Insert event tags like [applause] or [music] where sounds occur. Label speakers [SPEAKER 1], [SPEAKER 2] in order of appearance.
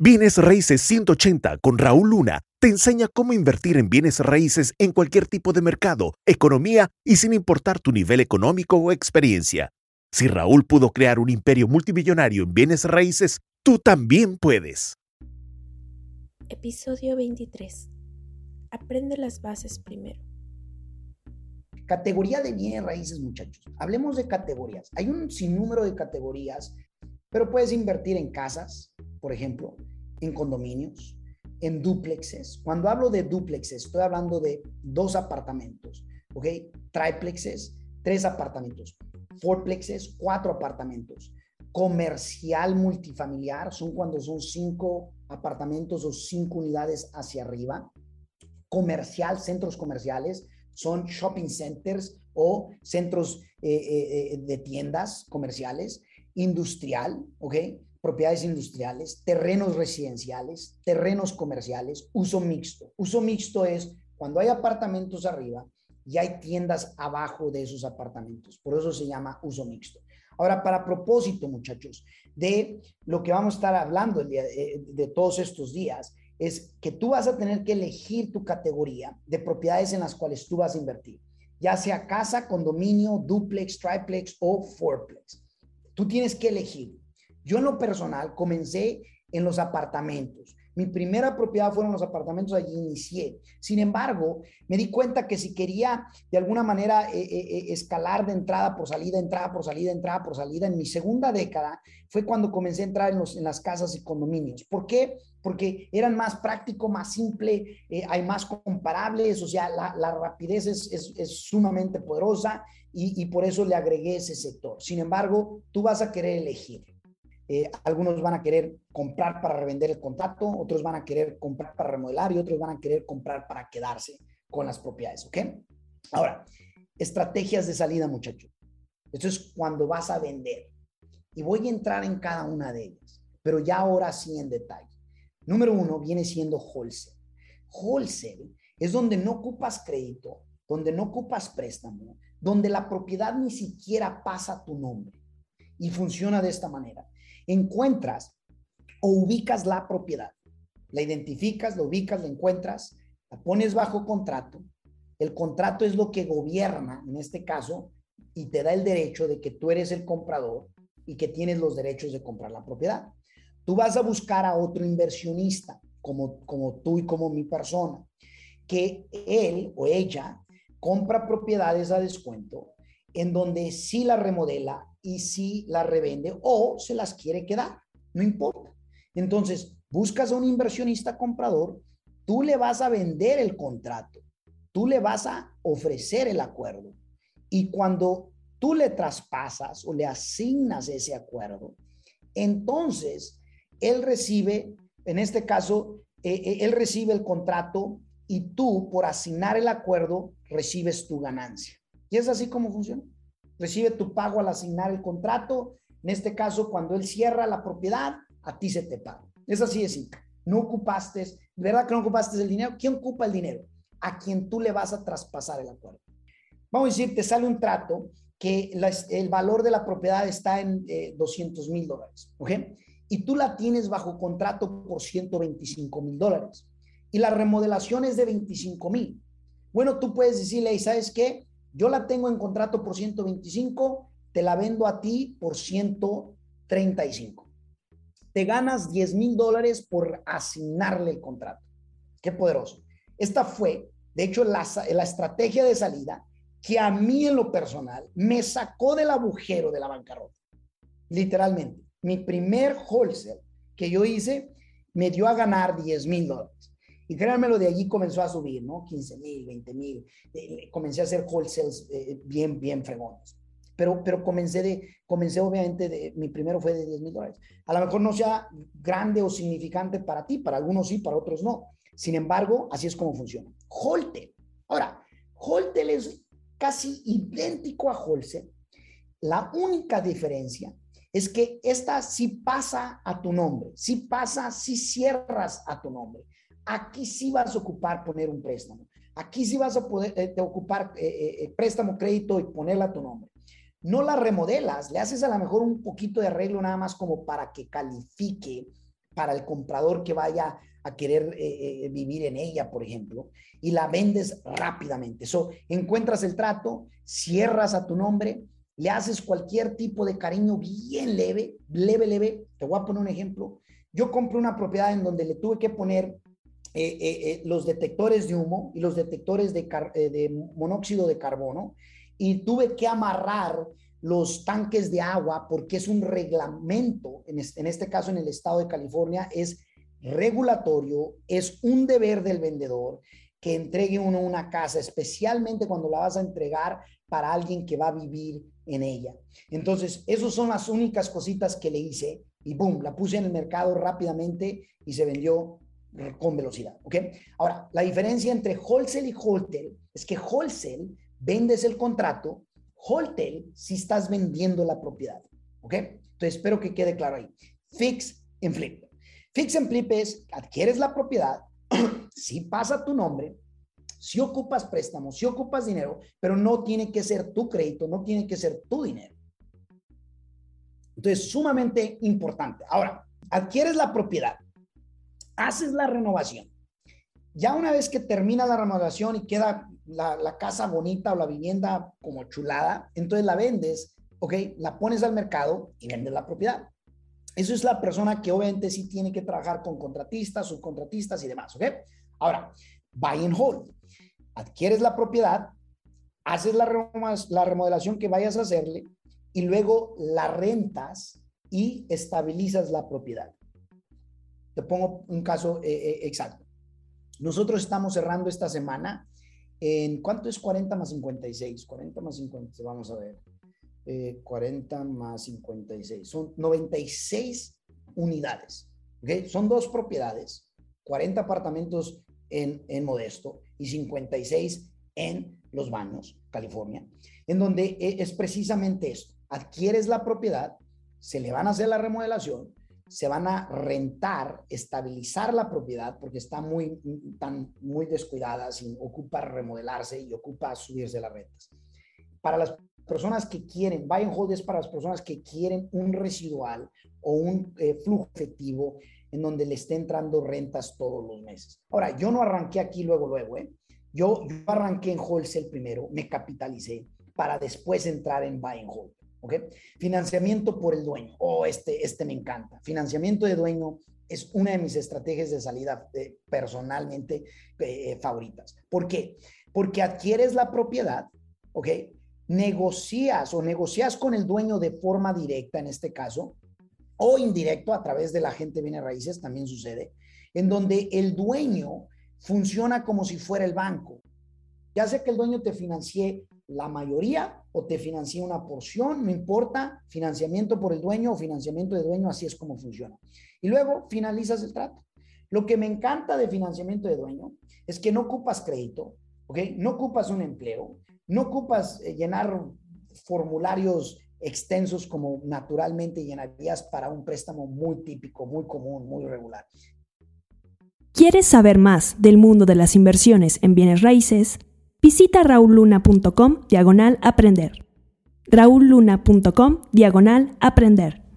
[SPEAKER 1] Bienes Raíces 180 con Raúl Luna te enseña cómo invertir en bienes raíces en cualquier tipo de mercado, economía y sin importar tu nivel económico o experiencia. Si Raúl pudo crear un imperio multimillonario en bienes raíces, tú también puedes.
[SPEAKER 2] Episodio 23. Aprende las bases primero.
[SPEAKER 3] Categoría de bienes raíces, muchachos. Hablemos de categorías. Hay un sinnúmero de categorías, pero puedes invertir en casas, por ejemplo, en condominios, en duplexes. Cuando hablo de duplexes, estoy hablando de dos apartamentos, ¿ok? Triplexes, tres apartamentos. Fourplexes, cuatro apartamentos. Comercial multifamiliar, son cuando son cinco apartamentos o cinco unidades hacia arriba. Comercial, centros comerciales, son shopping centers o centros eh, eh, eh, de tiendas comerciales. Industrial, ¿ok? Propiedades industriales, terrenos residenciales, terrenos comerciales, uso mixto. Uso mixto es cuando hay apartamentos arriba y hay tiendas abajo de esos apartamentos. Por eso se llama uso mixto. Ahora, para propósito, muchachos, de lo que vamos a estar hablando de, de todos estos días, es que tú vas a tener que elegir tu categoría de propiedades en las cuales tú vas a invertir, ya sea casa, condominio, duplex, triplex o fourplex. Tú tienes que elegir yo en lo personal comencé en los apartamentos. Mi primera propiedad fueron los apartamentos, allí inicié. Sin embargo, me di cuenta que si quería de alguna manera eh, eh, eh, escalar de entrada por salida, entrada por salida, entrada por salida, en mi segunda década fue cuando comencé a entrar en, los, en las casas y condominios. ¿Por qué? Porque eran más práctico, más simple, hay más comparables, o sea, la, rapidez es, es, sumamente poderosa y, y por eso le agregué ese sector. Sin embargo, tú vas a querer elegir. Eh, algunos van a querer comprar para revender el contrato, otros van a querer comprar para remodelar y otros van a querer comprar para quedarse con las propiedades, ¿ok? Ahora, estrategias de salida, muchachos. Esto es cuando vas a vender. Y voy a entrar en cada una de ellas, pero ya ahora sí en detalle. Número uno viene siendo wholesale. Wholesale es donde no ocupas crédito, donde no ocupas préstamo, donde la propiedad ni siquiera pasa tu nombre. Y funciona de esta manera encuentras o ubicas la propiedad. La identificas, la ubicas, la encuentras, la pones bajo contrato. El contrato es lo que gobierna, en este caso, y te da el derecho de que tú eres el comprador y que tienes los derechos de comprar la propiedad. Tú vas a buscar a otro inversionista, como, como tú y como mi persona, que él o ella compra propiedades a descuento en donde sí la remodela y si la revende o se las quiere quedar, no importa. Entonces, buscas a un inversionista comprador, tú le vas a vender el contrato, tú le vas a ofrecer el acuerdo y cuando tú le traspasas o le asignas ese acuerdo, entonces él recibe, en este caso, eh, eh, él recibe el contrato y tú por asignar el acuerdo recibes tu ganancia. Y es así como funciona recibe tu pago al asignar el contrato. En este caso, cuando él cierra la propiedad, a ti se te paga. Es así de simple. No ocupaste, ¿verdad que no ocupaste el dinero? ¿Quién ocupa el dinero? A quien tú le vas a traspasar el acuerdo. Vamos a decir, te sale un trato que el valor de la propiedad está en 200 eh, mil dólares, ¿ok? Y tú la tienes bajo contrato por 125 mil dólares. Y la remodelación es de 25 mil. Bueno, tú puedes decirle, ¿y sabes qué? Yo la tengo en contrato por 125, te la vendo a ti por 135. Te ganas 10 mil dólares por asignarle el contrato. Qué poderoso. Esta fue, de hecho, la, estrategia de salida que a mí en lo personal me sacó del agujero de la bancarrota. Literalmente, mi primer wholesale que yo hice me dio a ganar 10 mil dólares. Y créanmelo, de allí comenzó a subir, ¿no? 15 mil, 20 mil. Eh, comencé a hacer wholesales eh, bien, bien fregones. Pero, pero comencé de, comencé obviamente, de, mi primero fue de 10 mil dólares. A lo mejor no sea grande o significante para ti, para algunos sí, para otros no. Sin embargo, así es como funciona. Holtel. Ahora, Holtel es casi idéntico a wholesale. La única diferencia es que esta sí pasa a tu nombre, sí pasa, sí cierras a tu nombre. Aquí sí vas a ocupar poner un préstamo. Aquí sí vas a poder eh, ocupar eh, eh, préstamo, crédito y ponerla a tu nombre. No la remodelas, le haces a lo mejor un poquito de arreglo nada más como para que califique para el comprador que vaya a querer vivir en ella, por ejemplo, y la vendes rápidamente. Eso, encuentras el trato, cierras a tu nombre, le haces cualquier tipo de cariño bien leve, leve, leve. Te voy a poner un ejemplo. Yo compré una propiedad en donde le tuve que poner eh, los detectores de humo y los detectores de, monóxido de carbono y tuve que amarrar los tanques de agua porque es un reglamento, en este, caso en el estado de California, es regulatorio, es un deber del vendedor que entregue uno una casa, especialmente cuando la vas a entregar para alguien que va a vivir en ella. Entonces, esas son las únicas cositas que le hice y boom, la puse en el mercado rápidamente y se vendió con velocidad, ¿ok? Ahora, la diferencia entre wholesale y wholesale es que wholesale vendes el contrato, Wholesale si estás vendiendo la propiedad. ¿Ok? Entonces espero que quede claro ahí. Fix and flip. Fix and flip es adquieres la propiedad, [clears throat] si pasa tu nombre, si ocupas préstamos, si ocupas dinero, pero no tiene que ser tu crédito, no tiene que ser tu dinero. Entonces, sumamente importante. Ahora, adquieres la propiedad, haces la renovación. Ya una vez que termina la renovación y queda la, casa bonita o la vivienda como chulada, entonces la vendes, ¿ok? La pones al mercado y vendes la propiedad. Eso es la persona que obviamente sí tiene que trabajar con contratistas, subcontratistas y demás, ¿ok? Ahora, buy and hold. Adquieres la propiedad, haces la, la remodelación que vayas a hacerle y luego la rentas y estabilizas la propiedad. Te pongo un caso eh, eh, exacto. Nosotros estamos cerrando esta semana en cuánto es 40 más 56? 40 más 50, vamos a ver. 40 eh, más 56. Son 96 unidades. ¿okay? Son dos propiedades, 40 apartamentos en, en Modesto y 56 en Los Baños, California, en donde e, es precisamente esto. Adquieres la propiedad, se le van a hacer la remodelación, se van a rentar, estabilizar la propiedad porque está muy, tan, muy descuidada, sin, ocupa remodelarse y ocupa subirse las rentas. Para las personas que quieren, buy and hold es para las personas que quieren un residual o un eh, flujo efectivo en donde le esté entrando rentas todos los meses. Ahora, yo no arranqué aquí luego, luego, ¿eh? Yo, yo arranqué en wholesale primero, me capitalicé para después entrar en buy and hold. ¿Ok? Financiamiento por el dueño. Oh, este, este me encanta. Financiamiento de dueño es una de mis estrategias de salida eh, personalmente eh, favoritas. ¿Por qué? Porque adquieres la propiedad, ¿ok? Negocias o negocias con el dueño de forma directa en este caso, o indirecto a través de la gente viene raíces, también sucede, en donde el dueño funciona como si fuera el banco. Ya sea que el dueño te financie la mayoría o te financie una porción, no importa, financiamiento por el dueño o financiamiento de dueño, así es como funciona. Y luego finalizas el trato. Lo que me encanta de financiamiento de dueño es que no ocupas crédito, ¿ok? No ocupas un empleo, no ocupas eh, llenar formularios extensos como naturalmente llenarías para un préstamo muy típico, muy común, muy regular.
[SPEAKER 4] ¿Quieres saber más del mundo de las inversiones en bienes raíces? Visita raulluna.com diagonal aprender. raulluna.com diagonal aprender.